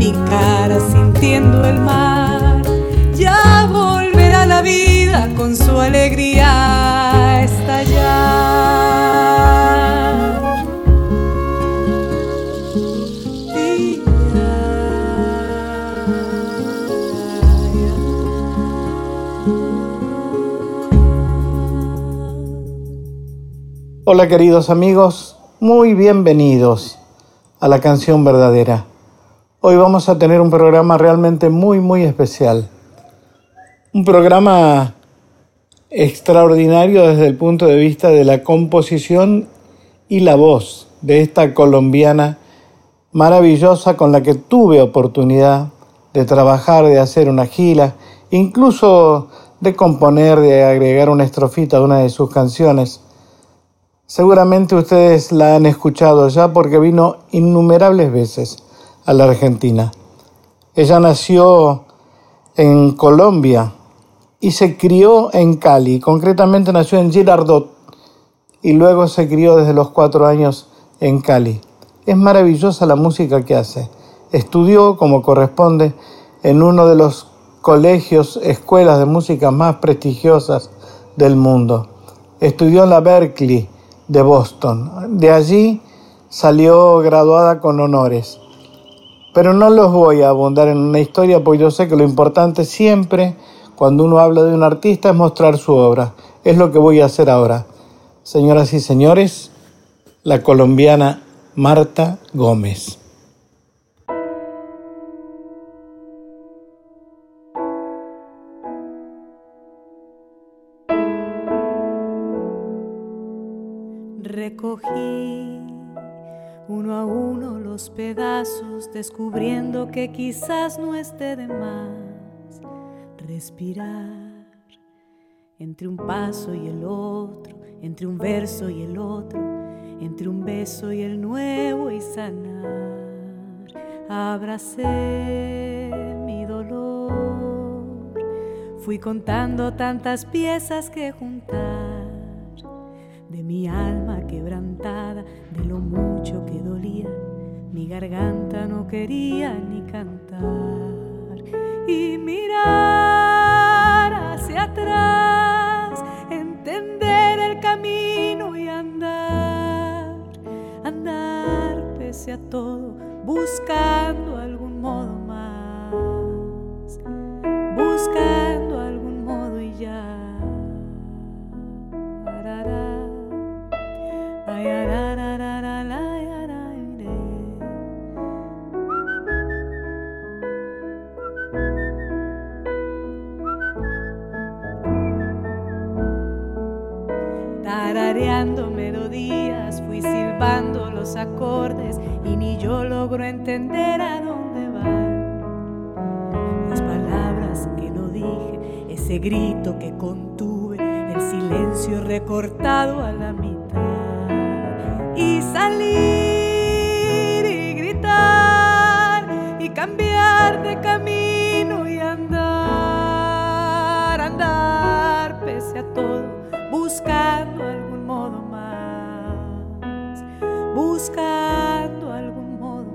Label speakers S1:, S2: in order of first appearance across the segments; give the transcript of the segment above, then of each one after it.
S1: mi cara sintiendo el mar. Ya volverá la vida con su alegría a estallar.
S2: Hola queridos amigos, muy bienvenidos a la canción verdadera. Hoy vamos a tener un programa realmente muy, muy especial. Un programa extraordinario desde el punto de vista de la composición y la voz de esta colombiana maravillosa con la que tuve oportunidad de trabajar, de hacer una gira, incluso de componer, de agregar una estrofita a una de sus canciones. Seguramente ustedes la han escuchado ya porque vino innumerables veces a la Argentina. Ella nació en Colombia y se crió en Cali, concretamente nació en Girardot y luego se crió desde los cuatro años en Cali. Es maravillosa la música que hace. Estudió, como corresponde, en uno de los colegios, escuelas de música más prestigiosas del mundo. Estudió en la Berkeley de Boston. De allí salió graduada con honores. Pero no los voy a abundar en una historia, porque yo sé que lo importante siempre, cuando uno habla de un artista, es mostrar su obra. Es lo que voy a hacer ahora. Señoras y señores, la colombiana Marta Gómez.
S1: Recogí uno a uno los pedazos, descubriendo que quizás no esté de más respirar entre un paso y el otro, entre un verso y el otro, entre un beso y el nuevo y sanar. abracé mi dolor. Fui contando tantas piezas que juntar de mi alma quebrantada, de lo mucho que dolía. Mi garganta no quería ni cantar y mirar hacia atrás, entender el camino y andar, andar pese a todo buscando algún los acordes y ni yo logro entender a dónde van las palabras que no dije, ese grito que contuve, el silencio recortado a la mitad. Y salir y gritar y cambiar de camino y andar, andar pese a todo, buscando más, buscando algún modo.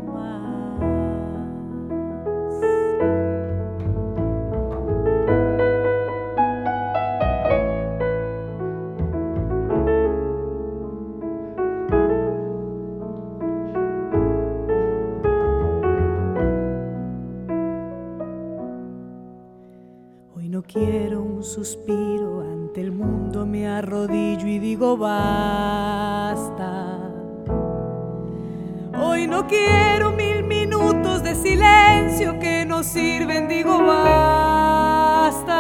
S1: Hoy no quiero un suspiro ante el mundo, me arrodillo y digo basta. Quiero mil minutos de silencio que no sirven, digo basta.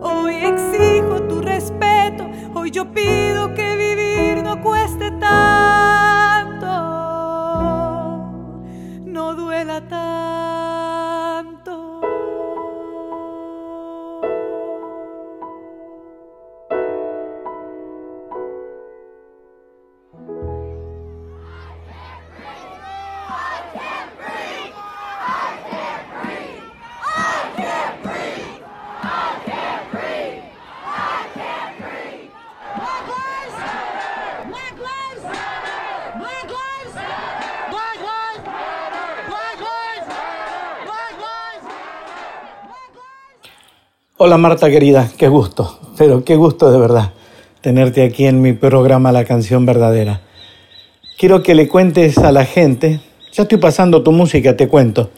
S1: Hoy exijo tu respeto, hoy yo pido
S2: Hola Marta querida, qué gusto, pero qué gusto de verdad tenerte aquí en mi programa La canción verdadera. Quiero que le cuentes a la gente, ya estoy pasando tu música, te cuento.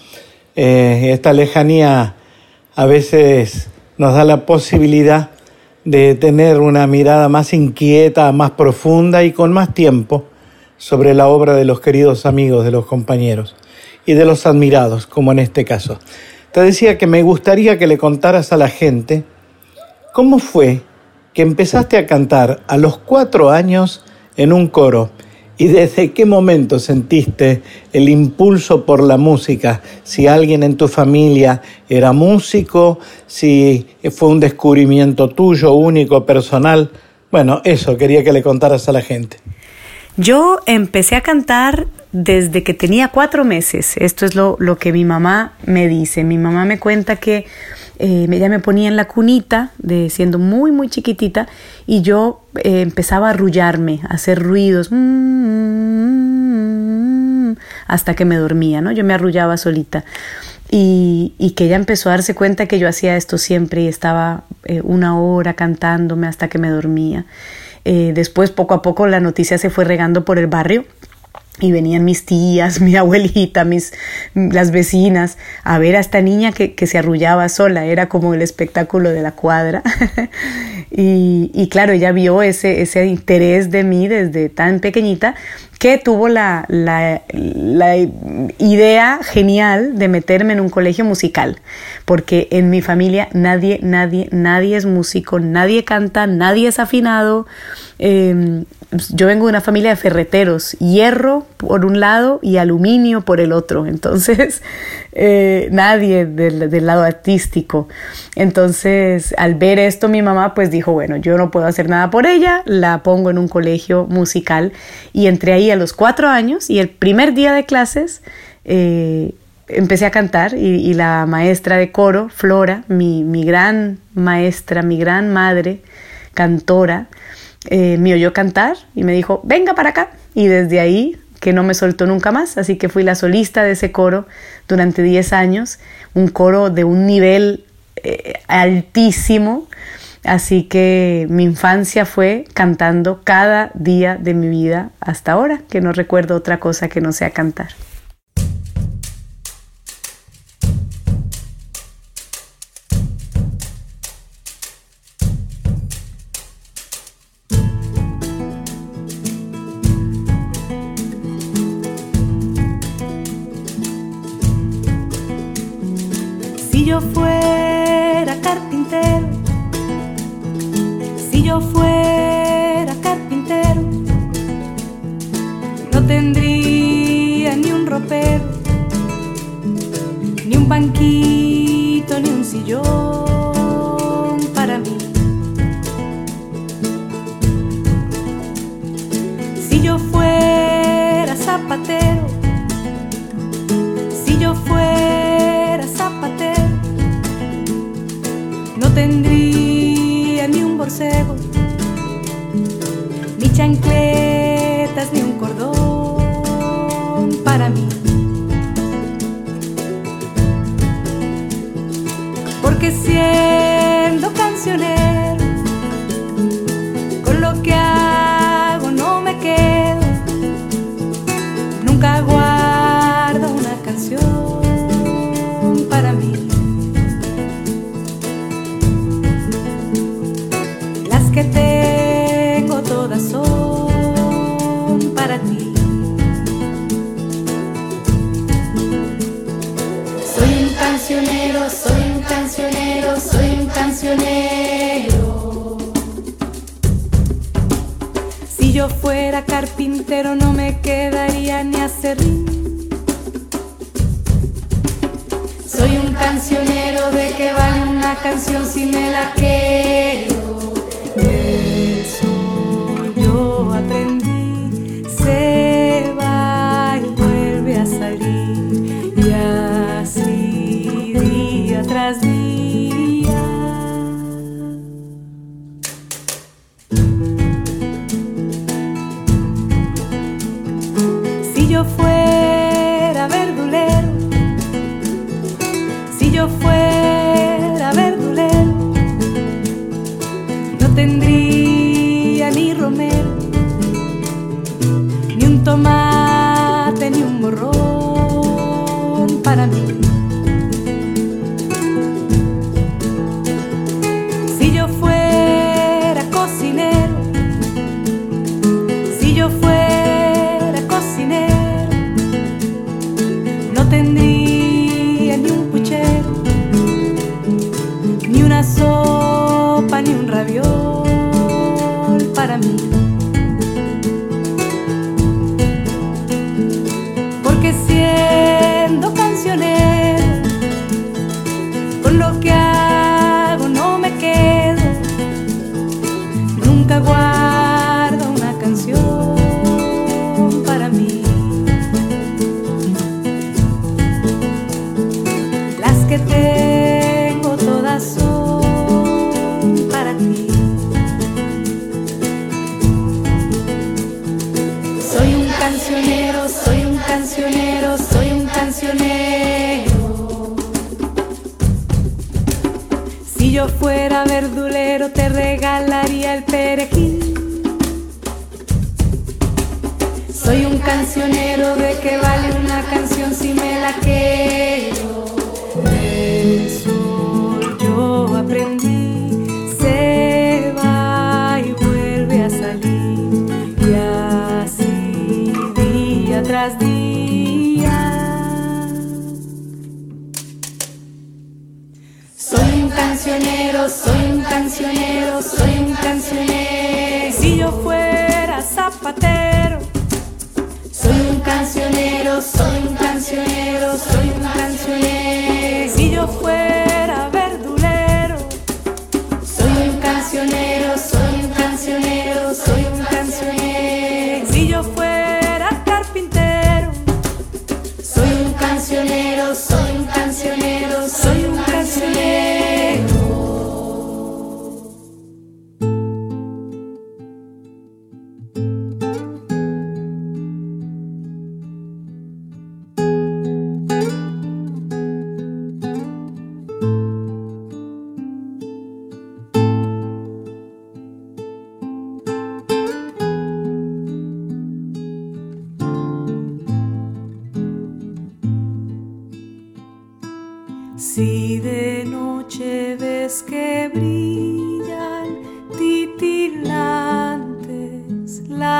S2: Eh, esta lejanía a veces nos da la posibilidad de tener una mirada más inquieta, más profunda y con más tiempo sobre la obra de los queridos amigos, de los compañeros y de los admirados, como en este caso. Te decía que me gustaría que le contaras a la gente cómo fue que empezaste a cantar a los cuatro años en un coro y desde qué momento sentiste el impulso por la música, si alguien en tu familia era músico, si fue un descubrimiento tuyo, único, personal. Bueno, eso quería que le contaras a la gente.
S1: Yo empecé a cantar desde que tenía cuatro meses. Esto es lo, lo que mi mamá me dice. Mi mamá me cuenta que eh, ella me ponía en la cunita, de siendo muy, muy chiquitita, y yo eh, empezaba a arrullarme, a hacer ruidos, mm, hasta que me dormía, ¿no? Yo me arrullaba solita. Y, y que ella empezó a darse cuenta que yo hacía esto siempre y estaba eh, una hora cantándome hasta que me dormía. Eh, después, poco a poco, la noticia se fue regando por el barrio y venían mis tías, mi abuelita, mis, las vecinas a ver a esta niña que, que se arrullaba sola, era como el espectáculo de la cuadra. y, y, claro, ella vio ese, ese interés de mí desde tan pequeñita que tuvo la, la, la, idea genial de meterme en un colegio musical, porque en mi familia nadie, nadie, nadie es músico, nadie canta, nadie es afinado. Eh, yo vengo de una familia de ferreteros, hierro por un lado y aluminio por el otro. Entonces,
S3: eh, nadie del, del, lado artístico. Entonces, al ver esto, mi mamá pues dijo, bueno, yo no puedo hacer nada por ella, la pongo en un colegio musical y entré ahí a los cuatro años y el primer día de clases eh, empecé a cantar y, y, la maestra de coro, Flora, mi, mi gran maestra, mi gran madre, cantora, eh, me oyó cantar y me dijo, venga para acá. Y desde ahí que no me soltó nunca más, así que fui la solista de ese coro durante 10 años, un coro de un nivel eh, altísimo, así que mi infancia fue cantando cada día de mi vida hasta ahora, que no recuerdo otra cosa que no sea cantar.
S1: Yo fuera carpintero, si yo fuera carpintero, no tendría ni un ropero, ni un banquito, ni un sillón para mí. Si yo fuera zapatero, tendría ni un borcego, ni chancletas, Si yo fuera carpintero no me quedaría ni acerrín. Soy un cancionero de que vale una canción si me la quiero. Eso yo aprendí.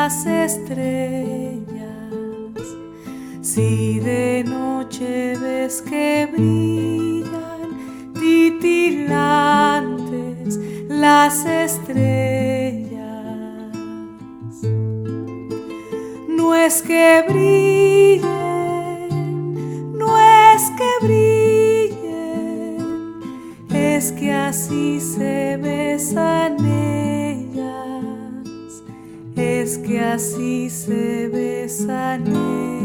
S1: Las estrellas, si de noche ves que brillan titilantes las estrellas, no es que brillen, no es que brillen, es que así se besan que así se besan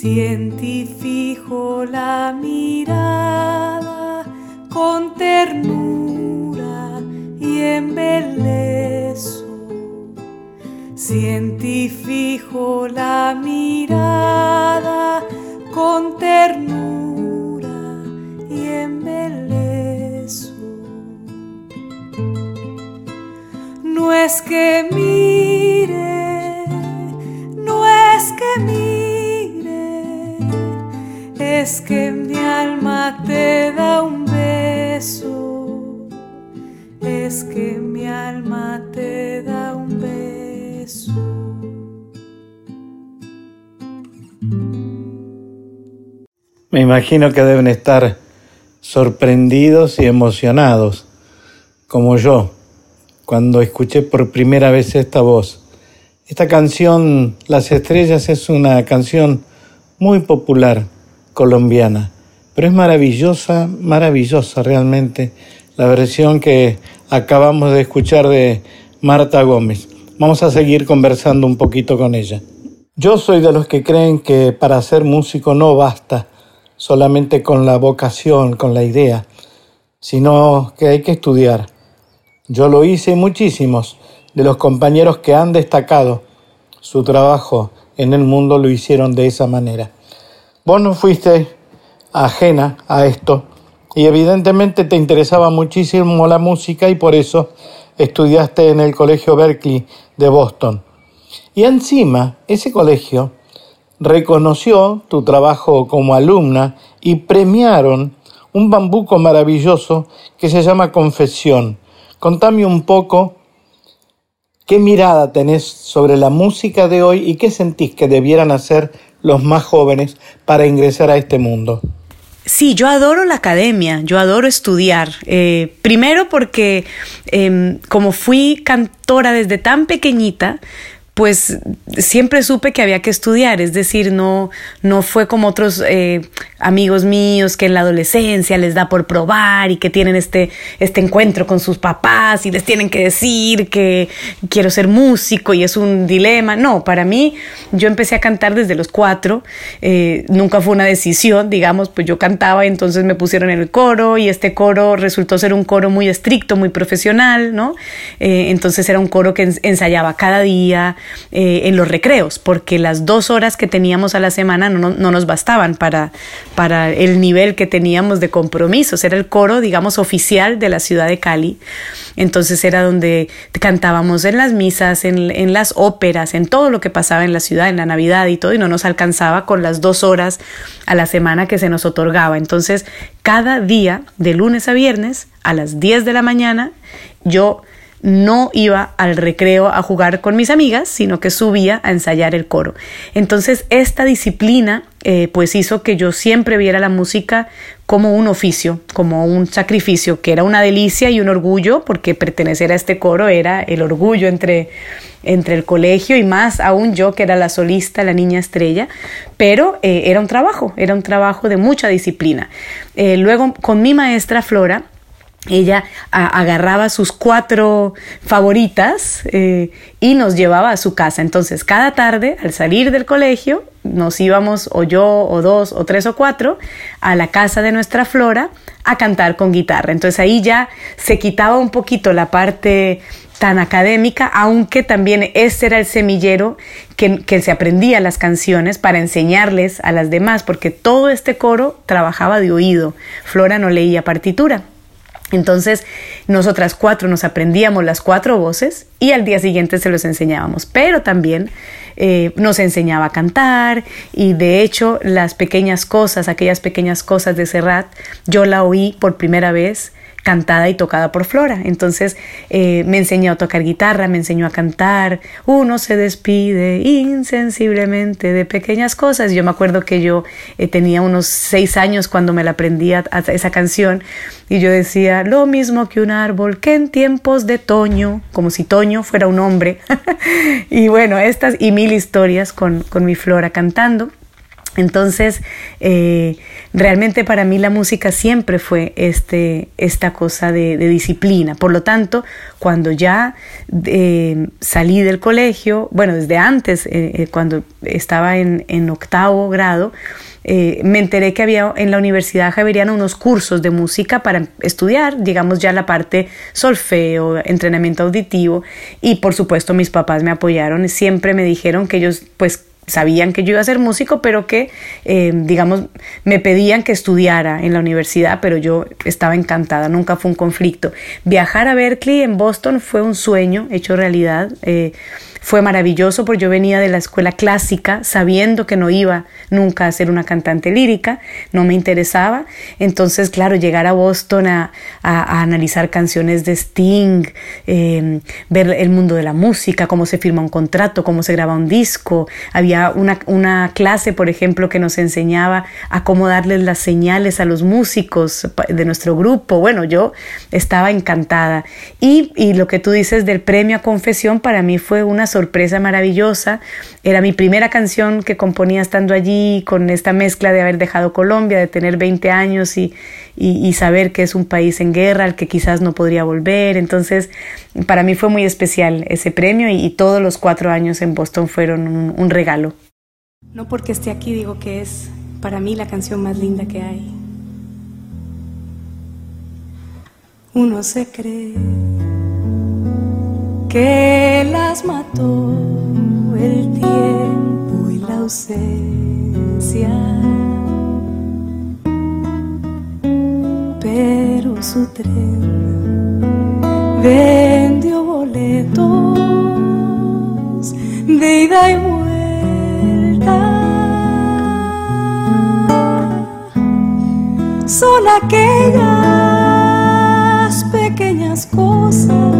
S1: Sienti fijo la mirada con ternura y embelezo. Sienti fijo la mirada
S2: imagino que deben estar sorprendidos y emocionados, como yo, cuando escuché por primera vez esta voz. Esta canción, Las Estrellas, es una canción muy popular colombiana, pero es maravillosa, maravillosa realmente la versión que acabamos de escuchar de Marta Gómez. Vamos a seguir conversando un poquito con ella. Yo soy de los que creen que para ser músico no basta solamente con la vocación, con la idea, sino que hay que estudiar. Yo lo hice muchísimos de los compañeros que han destacado su trabajo en el mundo lo hicieron de esa manera. Vos no fuiste ajena a esto y evidentemente te interesaba muchísimo la música y por eso estudiaste en el Colegio Berkeley de Boston. Y encima, ese colegio reconoció tu trabajo como alumna y premiaron un bambuco maravilloso que se llama Confesión. Contame un poco qué mirada tenés sobre la música de hoy y qué sentís que debieran hacer los más jóvenes para ingresar a este mundo.
S3: Sí, yo adoro la academia, yo adoro estudiar. Eh, primero porque eh, como fui cantora desde tan pequeñita, pues siempre supe que había que estudiar, es decir, no, no fue como otros eh, amigos míos que en la adolescencia les da por probar y que tienen este, este encuentro con sus papás y les tienen que decir que quiero ser músico y es un dilema. No, para mí yo empecé a cantar desde los cuatro, eh, nunca fue una decisión, digamos, pues yo cantaba y entonces me pusieron en el coro y este coro resultó ser un coro muy estricto, muy profesional, ¿no? Eh, entonces era un coro que ensayaba cada día eh, en los recreos, porque las dos horas que teníamos a la semana no, no nos bastaban para para el nivel que teníamos de compromisos. Era el coro, digamos, oficial de la ciudad de Cali. Entonces era donde cantábamos en las misas, en, en las óperas, en todo lo que pasaba en la ciudad, en la Navidad y todo, y no nos alcanzaba con las dos horas a la semana que se nos otorgaba. Entonces, cada día, de lunes a viernes, a las 10 de la mañana, yo no iba al recreo a jugar con mis amigas, sino que subía a ensayar el coro. Entonces esta disciplina eh, pues hizo que yo siempre viera la música como un oficio, como un sacrificio, que era una delicia y un orgullo, porque pertenecer a este coro era el orgullo entre, entre el colegio y más aún yo que era la solista, la niña estrella, pero eh, era un trabajo, era un trabajo de mucha disciplina. Eh, luego con mi maestra Flora, ella agarraba sus cuatro favoritas eh, y nos llevaba a su casa. Entonces, cada tarde, al salir del colegio, nos íbamos o yo o dos o tres o cuatro a la casa de nuestra Flora a cantar con guitarra. Entonces ahí ya se quitaba un poquito la parte tan académica, aunque también ese era el semillero que, que, se aprendía las canciones para enseñarles a las demás, porque todo este coro trabajaba de oído. Flora no leía partitura. Entonces, nosotras cuatro nos aprendíamos las cuatro voces y al día siguiente se los enseñábamos, pero también eh, nos enseñaba a cantar y de hecho las pequeñas cosas, aquellas pequeñas cosas de Serrat, yo la oí por primera vez cantada y tocada por Flora. Entonces eh, me enseñó a tocar guitarra, me enseñó a cantar. Uno se despide insensiblemente de pequeñas cosas. Yo me acuerdo que yo eh, tenía unos seis años cuando me la aprendí a, esa canción y yo decía lo mismo que un árbol que en tiempos de Toño, como si Toño fuera un hombre. y bueno, estas y mil historias con, con mi Flora cantando. Entonces, eh, realmente para mí la música siempre fue este, esta cosa de, disciplina. Por lo tanto, cuando ya eh, salí del colegio, bueno, desde antes, eh, cuando estaba en, en octavo grado, me enteré que había en la Universidad Javeriana unos cursos de música para estudiar, digamos ya la parte solfeo, entrenamiento auditivo y por supuesto mis papás me apoyaron, siempre me dijeron que ellos pues sabían que yo iba a ser músico, pero que, eh, digamos, me pedían que estudiara en la universidad, pero yo estaba encantada, nunca fue un conflicto. Viajar a Berkeley en Boston fue un sueño hecho realidad. Eh, fue maravilloso porque yo venía de la escuela clásica sabiendo que no iba nunca a ser una cantante lírica, no me interesaba. Entonces, claro, llegar a Boston a, analizar canciones de Sting, em, ver el mundo de la música, cómo se firma un contrato, cómo se graba un disco. Había una, una clase, por ejemplo, que nos enseñaba a cómo darles las señales a los músicos de nuestro grupo. Bueno, yo estaba encantada. Y, y lo que tú dices del premio a confesión para mí fue una sorpresa maravillosa. Era mi primera canción que componía estando allí, con esta mezcla de haber dejado Colombia, de tener 20 años y, y, saber que es un país en guerra al que quizás no podría volver. Entonces, para mí fue muy especial ese premio y, todos los cuatro años en Boston fueron un, un regalo.
S1: No porque esté aquí digo que es para mí la canción más linda que hay. Uno se cree que las mató el tiempo y la ausencia. Pero su tren vendió boletos de ida y vuelta. Son aquellas pequeñas cosas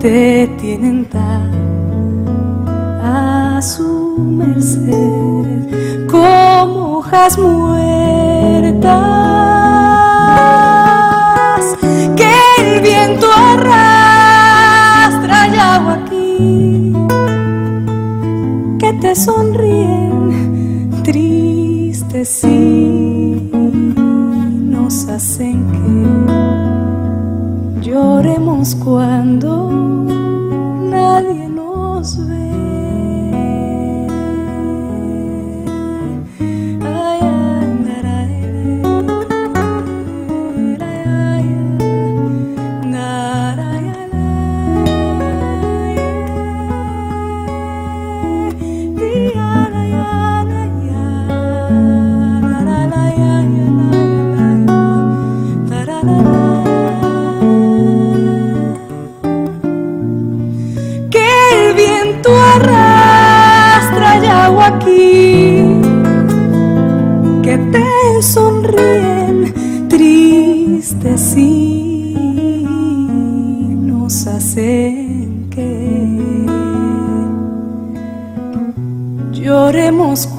S1: Te tienen tan a su merced como hojas muertas que el viento arrastra y hago aquí que te sonríen tristes y nos hacen que lloremos cuando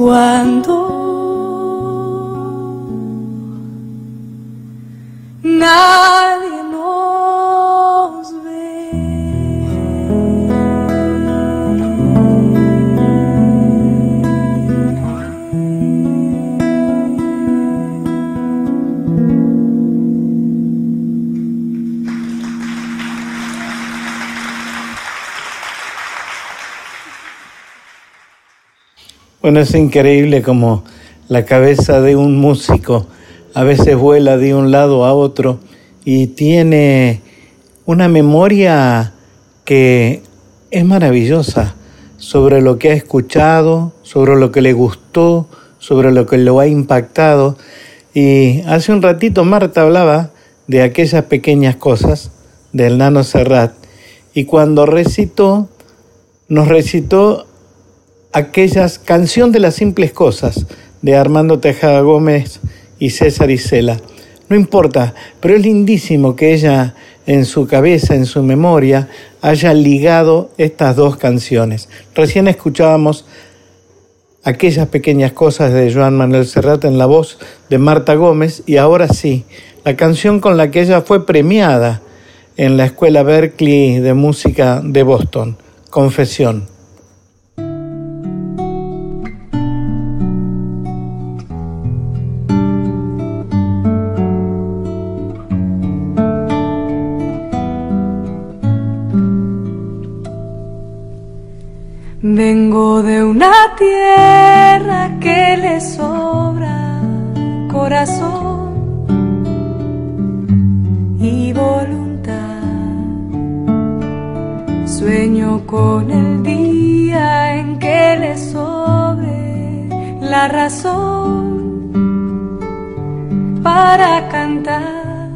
S1: cuando
S2: Bueno, es increíble como la cabeza de un músico a veces vuela de un lado a otro y tiene una memoria que es maravillosa sobre lo que ha escuchado, sobre lo que le gustó, sobre lo que lo ha impactado. Y hace un ratito Marta hablaba de aquellas pequeñas cosas del Nano Serrat y cuando recitó, nos recitó aquellas canción de las simples cosas de Armando Tejada Gómez y César Isela. No importa, pero es lindísimo que ella en su cabeza, en su memoria, haya ligado estas dos canciones. Recién escuchábamos aquellas pequeñas cosas de Joan Manuel Serrat en la voz de Marta Gómez y ahora sí, la canción con la que ella fue premiada en la Escuela Berkeley de Música de Boston, Confesión.
S1: Y voluntad. Sueño con el día en que le sobre la razón para cantar.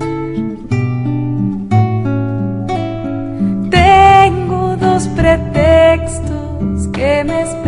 S1: Tengo dos pretextos que me esperan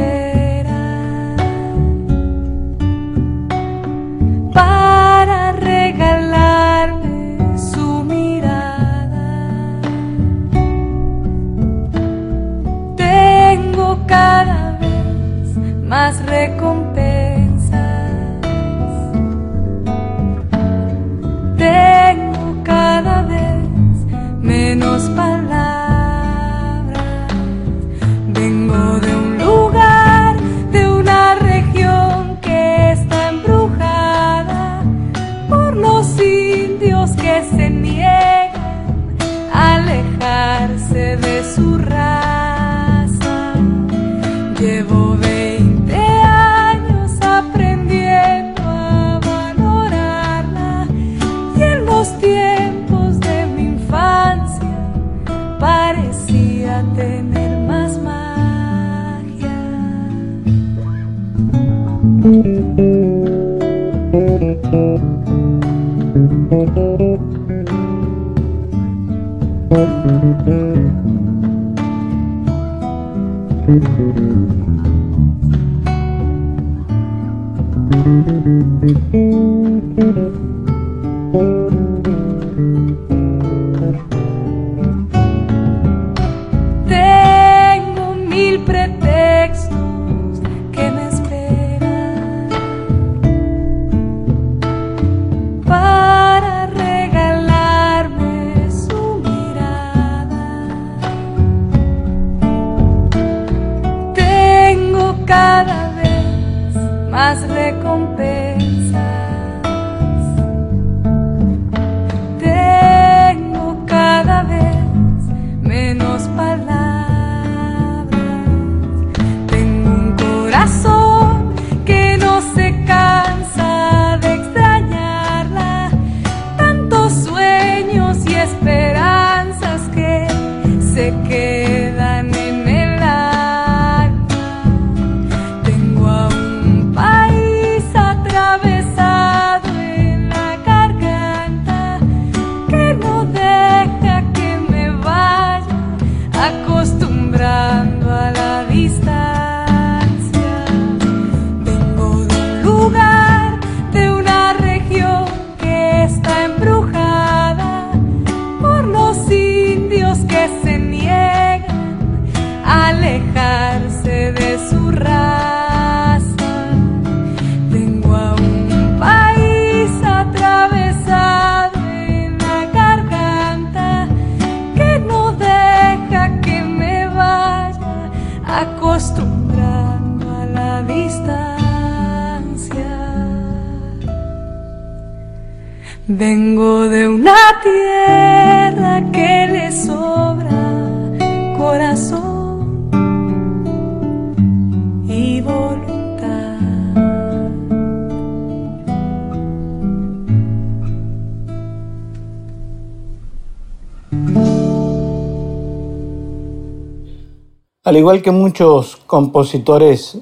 S2: Al igual que muchos compositores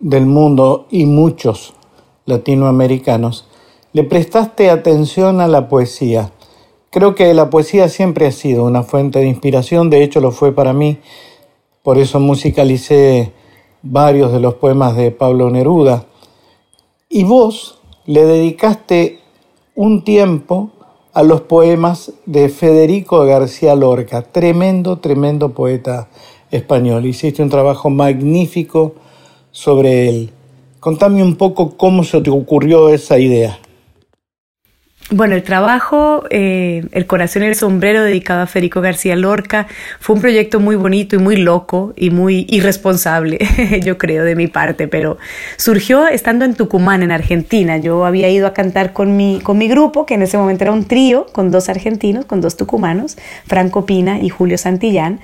S2: del mundo y muchos latinoamericanos, le prestaste atención a la poesía. Creo que la poesía siempre ha sido una fuente de inspiración, de hecho lo fue para mí, por eso musicalicé varios de los poemas de Pablo Neruda. Y vos le dedicaste un tiempo a los poemas de Federico García Lorca, tremendo, tremendo poeta español. Hiciste un trabajo magnífico sobre él. Contame un poco cómo se te ocurrió esa idea.
S3: Bueno, el trabajo, eh, El corazón y el sombrero, dedicado a Federico García Lorca, fue un proyecto muy bonito y muy loco y muy irresponsable, yo creo, de mi parte, pero surgió estando en Tucumán, en Argentina. Yo había ido a cantar con mi, con mi grupo, que en ese momento era un trío, con dos argentinos, con dos tucumanos, Franco Pina y Julio Santillán.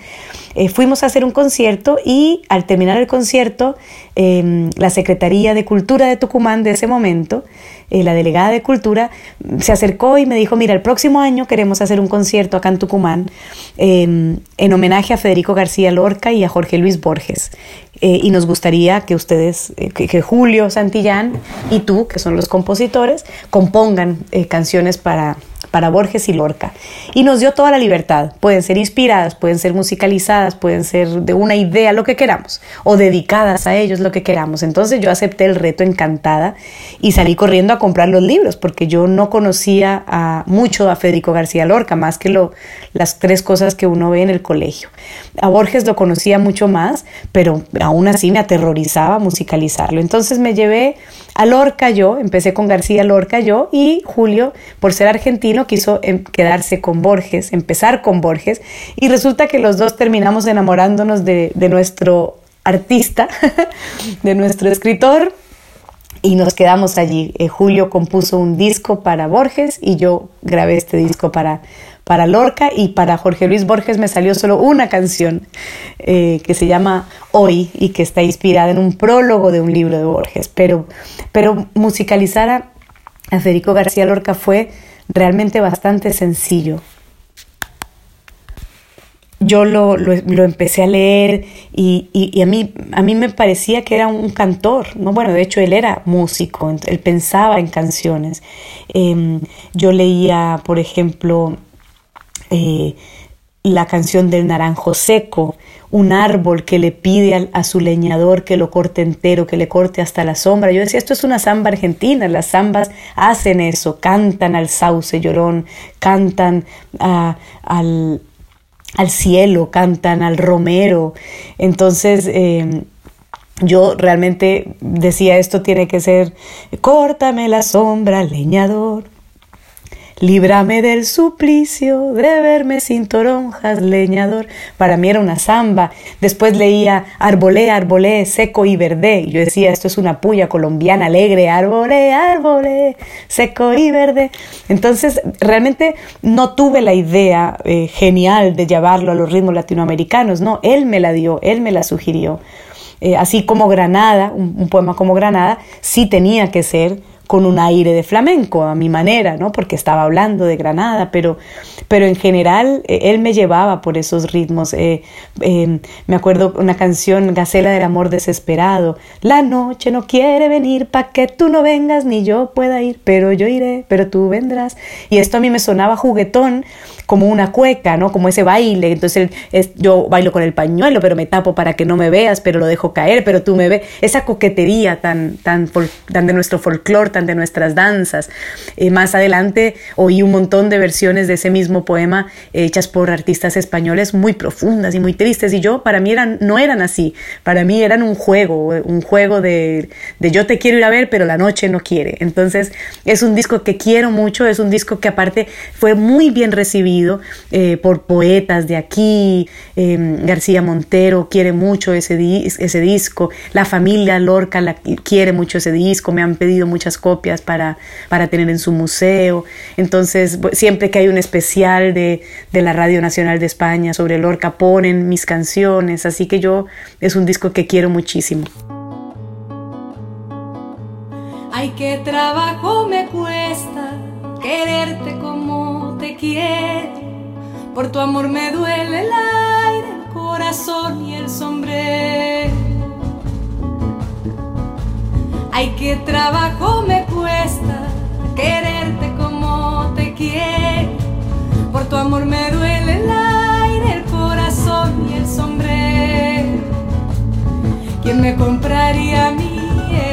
S3: Eh, fuimos a hacer un concierto y al terminar el concierto, eh, la Secretaría de Cultura de Tucumán de ese momento, eh, la delegada de Cultura, se acercó y me dijo, mira, el próximo año queremos hacer un concierto acá en Tucumán en homenaje a Federico García Lorca y a Jorge Luis Borges. y nos gustaría que ustedes, que, que, Julio Santillán y tú, que son los compositores, compongan canciones para, para Borges y Lorca. Y nos dio toda la libertad. Pueden ser inspiradas, pueden ser musicalizadas, pueden ser de una idea, lo que queramos, o dedicadas a ellos, lo que queramos. Entonces yo acepté el reto encantada y salí corriendo a comprar los libros, porque yo no conocía mucho a Federico García Lorca, más que lo, las tres cosas que uno ve en el colegio. A Borges lo conocía mucho más, pero aún así me aterrorizaba musicalizarlo. Entonces me llevé a Lorca yo, empecé con García Lorca yo, y Julio, por ser argentino, quiso quedarse con Borges, empezar con Borges, y resulta que los dos terminamos enamorándonos de nuestro artista, de nuestro escritor, y nos quedamos allí. Eh, Julio compuso un disco para Borges y yo grabé este disco para, para Lorca y para Jorge Luis Borges me salió solo una canción eh, que se llama Hoy y que está inspirada en un prólogo de un libro de Borges. Pero, pero musicalizar a, a Federico García Lorca fue realmente bastante sencillo. Yo lo, lo, lo empecé a leer y, y, y, a, mí, a mí me parecía que era un cantor, ¿no? Bueno, de hecho él era músico, él pensaba en canciones. Eh, yo leía, por ejemplo, eh, la canción del naranjo seco, un árbol que le pide al- a, su leñador que lo corte entero, que le corte hasta la sombra. Yo decía, esto es una samba argentina, las zambas hacen eso, cantan al sauce llorón, cantan a- al, al cielo, cantan al romero. Entonces, eh, yo realmente decía, esto tiene que ser, córtame la sombra, leñador. Líbrame del suplicio de verme sin toronjas, leñador. Para mí era una samba. Después leía Arbolé, arbolé, seco y verde. Yo decía, esto es una puya colombiana alegre. Arbolé, arbolé, seco y verde. Entonces, realmente no tuve la idea eh, genial de llevarlo a los ritmos latinoamericanos. No, él me la dio, él me la sugirió. Eh, así como Granada, un poema como Granada, sí tenía que ser con un aire de flamenco a mi manera, ¿no? Porque estaba hablando de Granada, pero, pero en general eh, él me llevaba por esos ritmos. Eh, eh, me acuerdo una canción, Gacela del amor desesperado. La noche no quiere venir pa' que tú no vengas ni yo pueda ir, pero yo iré, pero tú vendrás. Y esto a mí me sonaba juguetón como una cueca, ¿no? Como ese baile. Entonces es- yo bailo con el pañuelo, pero me tapo para que no me veas, pero lo dejo caer, pero tú me ves. Esa coquetería tan, tan, tan de nuestro folclore, de nuestras danzas. Eh, más adelante oí un montón de versiones de ese mismo poema eh, hechas por artistas españoles muy profundas y muy tristes. Y yo, para mí, eran, no eran así. Para mí eran un juego, un juego de, de yo te quiero ir a ver, pero la noche no quiere. Entonces, es un disco que quiero mucho, es un disco que aparte fue muy bien recibido eh, por poetas de aquí. eh, García Montero quiere mucho ese, di- ese disco. La familia Lorca la, quiere mucho ese disco. Me han pedido muchas copias para, tener en su museo. Entonces, siempre que hay un especial de, de la Radio Nacional de España sobre Lorca, ponen mis canciones. Así que yo es un disco que quiero muchísimo.
S1: Ay, qué trabajo me cuesta quererte como te quiero. Por tu amor me duele el aire, el corazón y el sombrero. Ay, qué trabajo me cuesta quererte como te quiero. Por tu amor me duele el aire, el corazón y el sombrero. ¿Quién me compraría a mí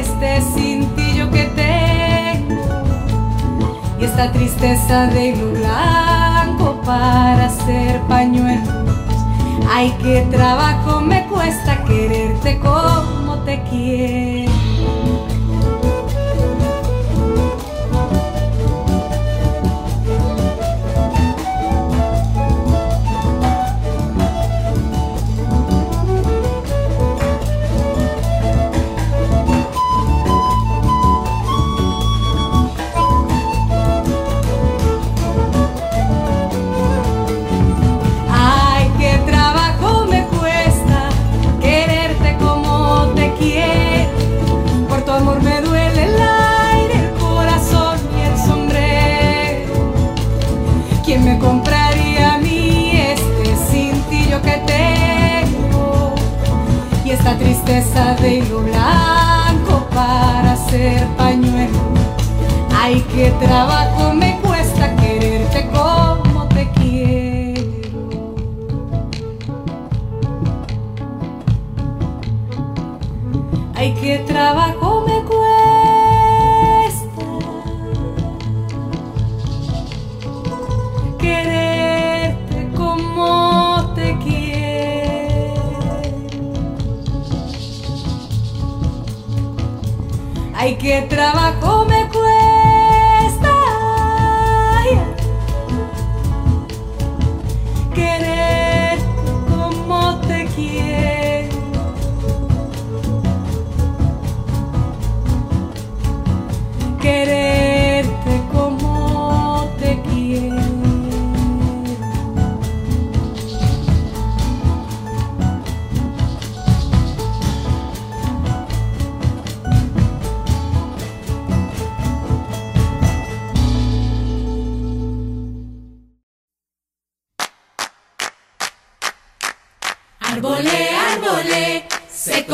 S1: este cintillo que tengo? Y esta tristeza de hilo blanco para hacer pañuelos. Ay, qué trabajo me cuesta quererte como te quiero.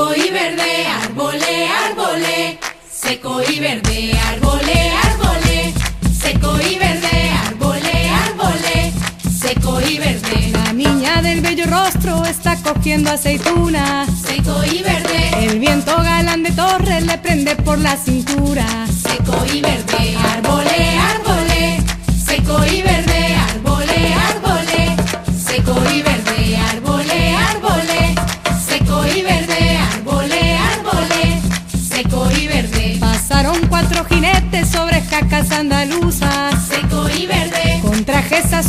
S4: Seco y verde, arbolé, arbolé, seco y verde, arbolé, arbolé, seco y verde, arbolé, seco
S1: seco y verde.
S5: La niña del bello rostro está cogiendo aceituna.
S1: Seco y verde,
S5: El viento galán de torres le prende por la cintura.
S1: seco y verde. Árbole, árbole, seco y verde.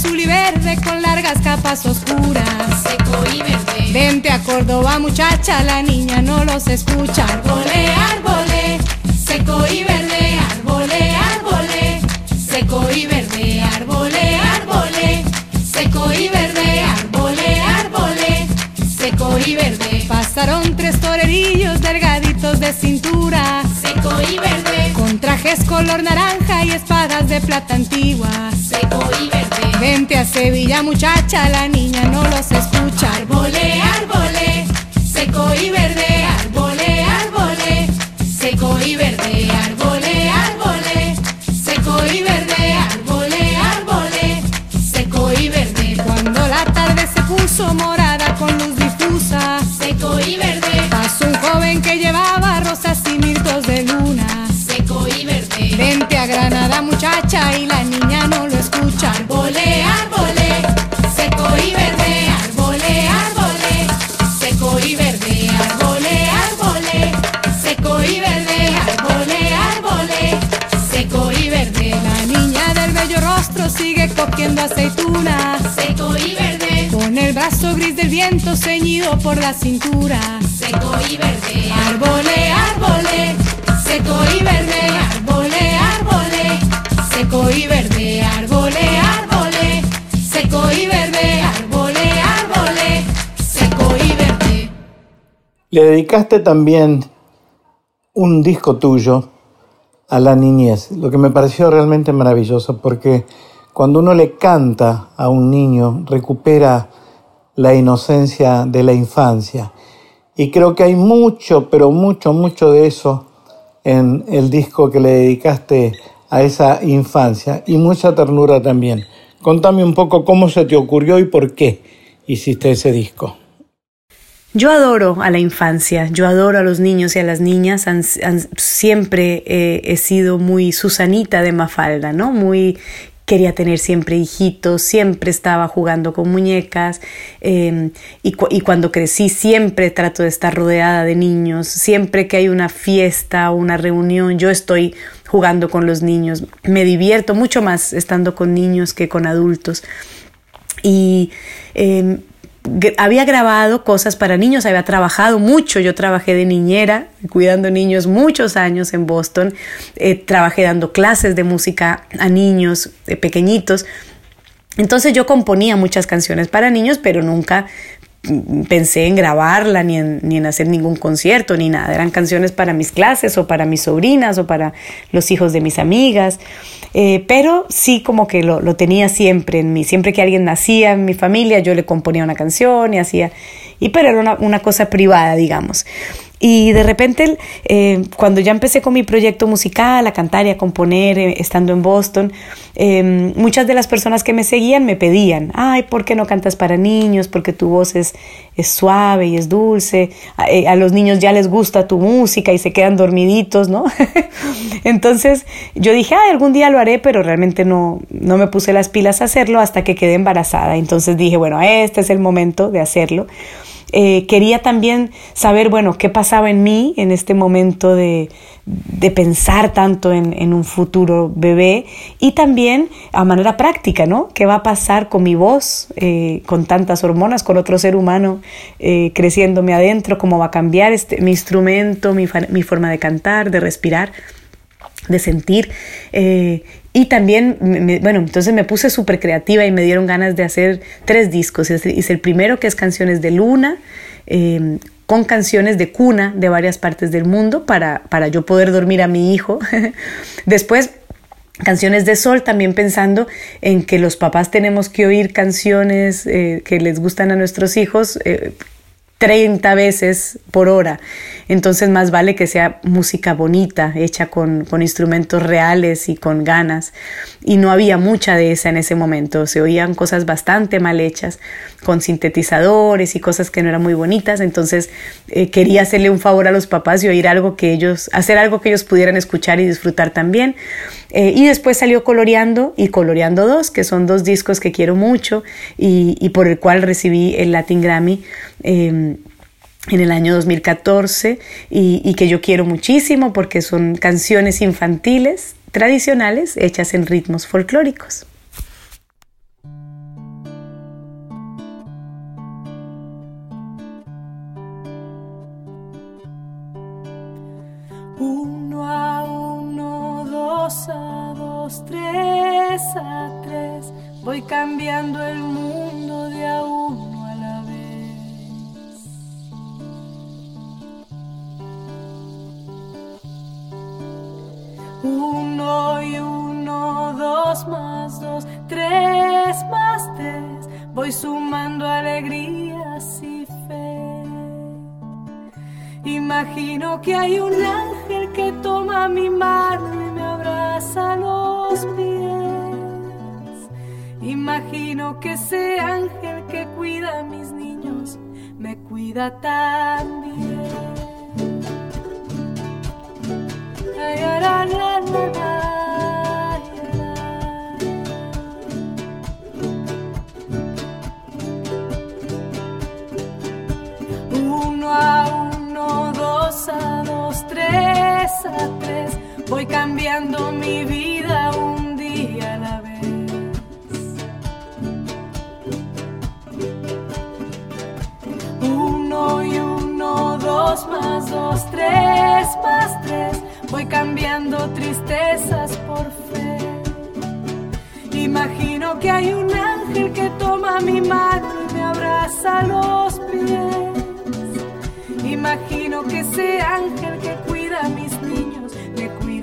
S5: Azul y verde con largas capas oscuras.
S1: seco y verde.
S5: Vente a Córdoba muchacha, la niña no los escucha.
S1: Árbole, árbole, seco y verde, árbole, árbole, seco y verde, árbole, árbole, seco y verde, árbole, árbole, seco y verde,
S5: Pasaron tres torerillos delgaditos de cintura.
S1: seco y verde,
S5: trajes color naranja y espadas de plata antigua.
S1: seco y verde,
S5: Vente a Sevilla muchacha, la niña no los escucha.
S1: árbole, árbole, seco y verde, árbole, árbole, seco y verde, árbole, árbole, seco y verde, árbole, árbole, seco y verde.
S5: Cuando la tarde se puso morada con luz difusa,
S1: Seco y verde,
S5: pasó un joven que llevaba rosas y mirtos de luna.
S1: Y
S5: la niña no lo escucha.
S1: Árbole, árbole, seco y verde, árbole, árbole, seco y verde, árbole, árbole, seco y verde, seco y verde,
S5: La niña del bello rostro sigue cogiendo aceituna.
S1: seco y verde,
S5: Con el brazo gris del viento ceñido por la cintura.
S1: seco y verde, árbole, árbole, seco y verde, árbole, seco y verde, árbole, árbole, seco y verde, árbole, árbole, seco y verde.
S2: Le dedicaste también un disco tuyo a la niñez, lo que me pareció realmente maravilloso, porque cuando uno le canta a un niño, recupera la inocencia de la infancia. Y creo que hay mucho, pero mucho, mucho de eso en el disco que le dedicaste a esa infancia y mucha ternura también. Contame un poco cómo se te ocurrió y por qué hiciste ese disco.
S3: Yo adoro a la infancia, yo adoro a los niños y a las niñas. Han- siempre eh, he sido muy Susanita de Mafalda, ¿no? Muy quería tener siempre hijitos, siempre estaba jugando con muñecas eh, y, y cuando crecí siempre trato de estar rodeada de niños. Siempre que hay una fiesta o una reunión, yo estoy jugando con los niños. Me divierto mucho más estando con niños que con adultos. Y gr- había grabado cosas para niños, había trabajado mucho, yo trabajé de niñera, cuidando niños muchos años en Boston, Eh, trabajé dando clases de música a niños eh, pequeñitos, entonces yo componía muchas canciones para niños, pero nunca pensé en grabarla ni en, ni en hacer ningún concierto ni nada. Eran canciones para mis clases o para mis sobrinas o para los hijos de mis amigas. Eh, pero sí como que lo, lo tenía siempre en mí. Siempre que alguien nacía en mi familia, yo le componía una canción y hacía... Y pero era una, una cosa privada, digamos. Y de repente, eh, cuando ya empecé con mi proyecto musical, a cantar y a componer, eh, estando en Boston, eh, muchas de las personas que me seguían me pedían, ay, ¿por qué no cantas para niños? Porque tu voz es, es suave y es dulce. A, los niños ya les gusta tu música y se quedan dormiditos, ¿no? Entonces yo dije, ay, algún día lo haré, pero realmente no, no me puse las pilas a hacerlo hasta que quedé embarazada. Entonces dije, bueno, este es el momento de hacerlo. Eh, quería también saber, bueno, qué pasaba en mí en este momento de, de pensar tanto en, en, un futuro bebé y también a manera práctica, ¿no? ¿Qué va a pasar con mi voz, eh, con tantas hormonas, con otro ser humano eh, creciéndome adentro? ¿Cómo va a cambiar este, mi instrumento, mi, mi forma de cantar, de respirar? de sentir y también, me, bueno, entonces me puse súper creativa y me dieron ganas de hacer tres discos. Hice el primero que es Canciones de Luna, eh, con canciones de cuna de varias partes del mundo para, para yo poder dormir a mi hijo. Después Canciones de Sol, también pensando en que los papás tenemos que oír canciones eh, que les gustan a nuestros hijos eh, 30 veces por hora. Entonces más vale que sea música bonita, hecha con, con instrumentos reales y con ganas. Y no había mucha de esa en ese momento. Se oían cosas bastante mal hechas, con sintetizadores y cosas que no eran muy bonitas. Entonces eh, quería hacerle un favor a los papás y oír algo que ellos, hacer algo que ellos pudieran escuchar y disfrutar también. Eh, y después salió Coloreando y Coloreando 2, que son dos discos que quiero mucho y, por el cual recibí el Latin Grammy. Eh, en el año 2014 y, y, que yo quiero muchísimo porque son canciones infantiles tradicionales hechas en ritmos folclóricos.
S1: Uno a uno, dos a dos, tres a tres, voy cambiando el mundo Imagino que hay un ángel que toma mi mano y me abraza los pies. Imagino que ese ángel que cuida a mis niños me cuida también. Ay, voy cambiando mi vida un día a la vez. Uno y uno, dos más dos, tres más tres, voy cambiando tristezas por fe. Imagino que hay un ángel que toma mi mano y me abraza los pies. Imagino que ese ángel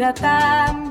S1: me cuida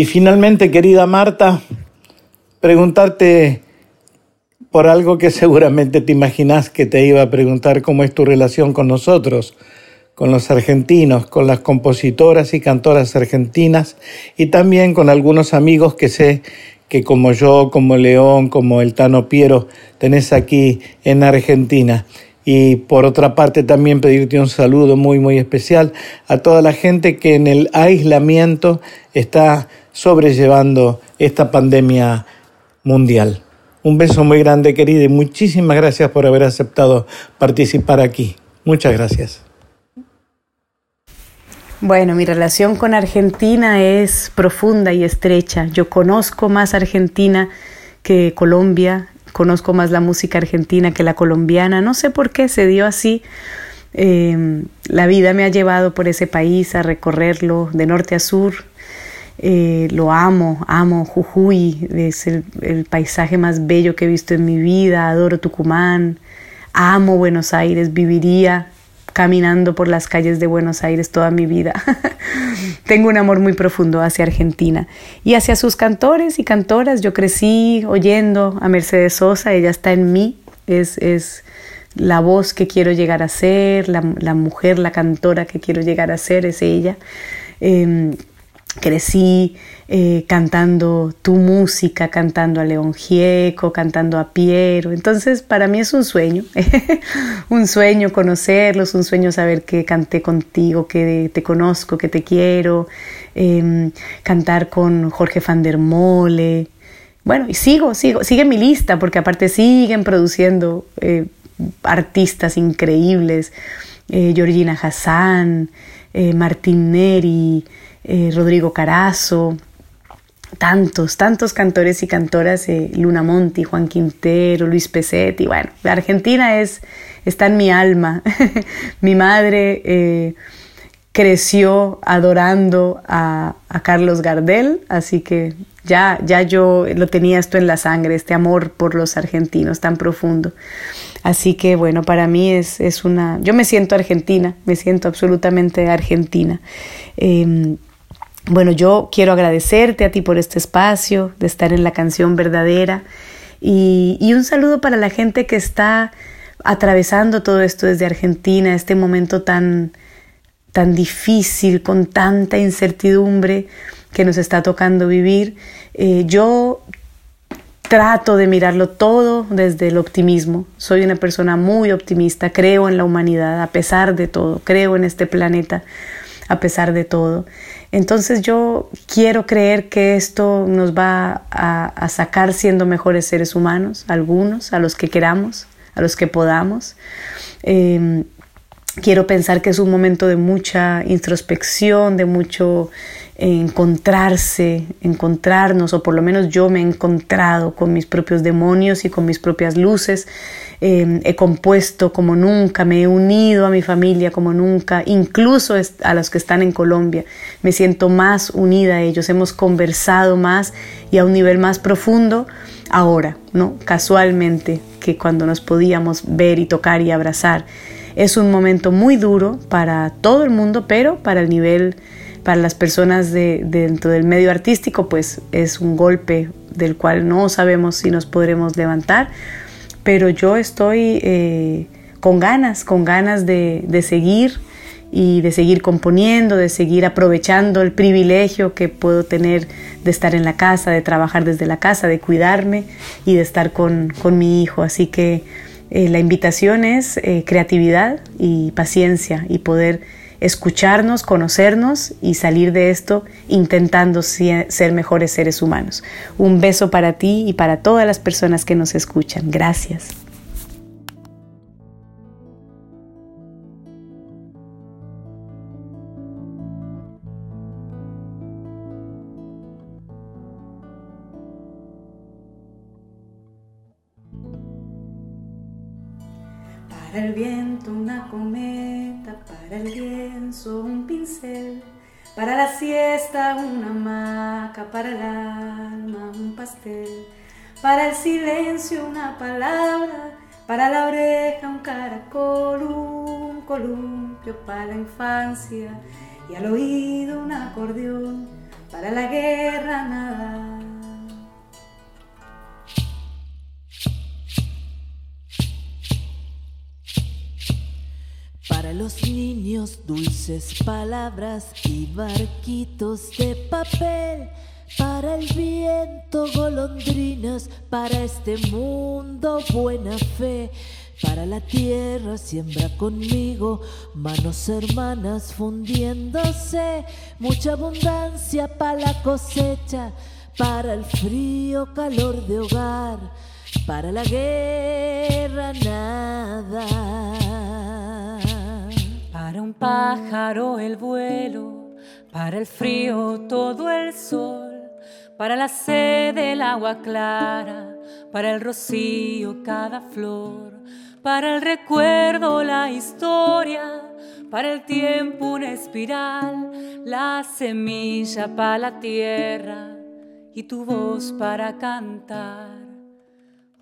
S1: Y
S2: finalmente, querida Marta, preguntarte por algo que seguramente te imaginas que te iba a preguntar, cómo es tu relación con nosotros, con los argentinos, con las compositoras y cantoras argentinas y también con algunos amigos que sé que como yo, como León, como el Tano Piero, tenés aquí en Argentina. Y por otra parte también pedirte un saludo muy, muy especial a toda la gente que en el aislamiento está sobrellevando esta pandemia mundial. Un beso muy grande, querida, y muchísimas gracias por haber aceptado participar aquí. Muchas gracias.
S3: Bueno, mi relación con Argentina es profunda y estrecha. Yo conozco más Argentina que Colombia, conozco más la música argentina que la colombiana. No sé por qué se dio así. Eh, la vida me ha llevado por ese país a recorrerlo de norte a sur. Eh, lo amo, amo Jujuy, es el, paisaje más bello que he visto en mi vida. Adoro Tucumán, amo Buenos Aires, viviría caminando por las calles de Buenos Aires toda mi vida. Tengo un amor muy profundo hacia Argentina y hacia sus cantores y cantoras. Yo crecí oyendo a Mercedes Sosa, ella está en mí, es, es la voz que quiero llegar a ser, la, la mujer, la cantora que quiero llegar a ser, es ella. Eh, crecí eh, cantando tu música, cantando a León Gieco, cantando a Piero. Entonces, para mí es un sueño, un sueño conocerlos, un sueño saber que canté contigo, que te conozco, que te quiero, eh, cantar con Jorge van der Mole. Bueno, y sigo, sigo, sigue mi lista, porque aparte siguen produciendo eh, artistas increíbles, eh, Georgina Hassan, Martín Neri, eh, Rodrigo Carazo, tantos, tantos cantores y cantoras, eh, Luna Monti, Juan Quintero, Luis Pesetti, bueno, la Argentina es, está en mi alma. mi madre eh, creció adorando a, Carlos Gardel, así que ya, ya yo lo tenía esto en la sangre, este amor por los argentinos tan profundo. Así que bueno, para mí es, es una, yo me siento argentina, me siento absolutamente argentina. Eh, bueno, yo quiero agradecerte a ti por este espacio, de estar en la canción verdadera y, un saludo para la gente que está atravesando todo esto desde Argentina, este momento tan, tan difícil, con tanta incertidumbre que nos está tocando vivir. Eh, yo trato de mirarlo todo desde el optimismo. Soy una persona muy optimista, creo en la humanidad a pesar de todo, creo en este planeta a pesar de todo. Entonces yo quiero creer que esto nos va a, sacar siendo mejores seres humanos, algunos, a los que queramos, a los que podamos. Eh, quiero pensar que es un momento de mucha introspección, de mucho encontrarse, encontrarnos, o por lo menos yo me he encontrado con mis propios demonios y con mis propias luces. Eh, he compuesto como nunca, me he unido a mi familia como nunca, incluso a los que están en Colombia. Me siento más unida a ellos, hemos conversado más y a un nivel más profundo ahora, ¿no? Casualmente, que cuando nos podíamos ver y tocar y abrazar. Es un momento muy duro para todo el mundo, pero para el nivel para las personas de, de, dentro del medio artístico, pues es un golpe del cual no sabemos si nos podremos levantar, pero yo estoy eh, con ganas, con ganas de, de, seguir y de seguir componiendo, de seguir aprovechando el privilegio que puedo tener de estar en la casa, de trabajar desde la casa, de cuidarme y de estar con, con mi hijo. Así que eh, la invitación es eh, creatividad y paciencia y poder escucharnos, conocernos y salir de esto intentando ser mejores seres humanos. Un beso para ti y para todas las personas que nos escuchan. Gracias.
S1: Para el viento una cometa, para el lienzo un pincel, para la siesta una hamaca, para el alma un pastel, para el silencio una palabra, para la oreja un caracol, un columpio para la infancia y al oído un acordeón, para la guerra nada.
S6: Para los niños dulces palabras y barquitos de papel. Para el viento golondrinas, para este mundo buena fe. Para la tierra siembra conmigo, manos hermanas fundiéndose, mucha abundancia para la cosecha, para el frío calor de hogar, para la guerra nada.
S1: Para un pájaro el vuelo, para el frío todo el sol, para la sed el agua clara, para el rocío cada flor, para el recuerdo la historia, para el tiempo una espiral, la semilla para la tierra y tu voz para cantar.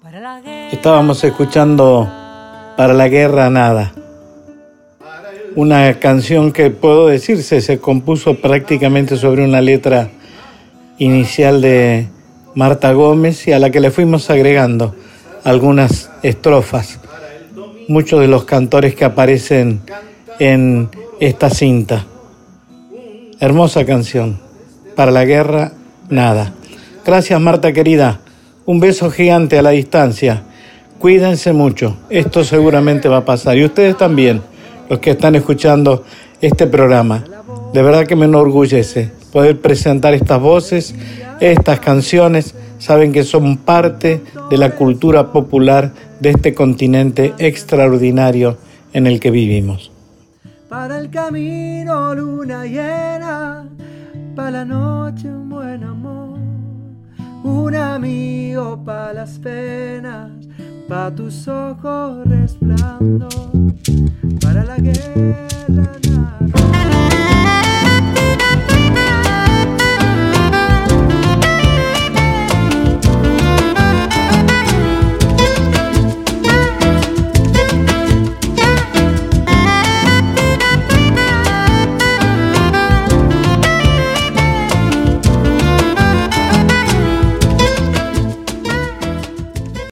S1: Para la guerra
S2: Estábamos escuchando Para la Guerra Nada. Una canción que puedo decirse se compuso prácticamente sobre una letra inicial de Marta Gómez y a la que le fuimos agregando algunas estrofas. Muchos de los cantores que aparecen en esta cinta. Hermosa canción. Para la guerra, nada. Gracias Marta querida. Un beso gigante a la distancia. Cuídense mucho. Esto seguramente va a pasar. Y ustedes también, los que están escuchando este programa. De verdad que me enorgullece poder presentar estas voces, estas canciones. Saben que son parte de la cultura popular de este continente extraordinario en el que vivimos.
S7: Para el camino luna llena, para la noche un buen amor, un amigo para las penas, para tus ojos resplandor, para la guerra.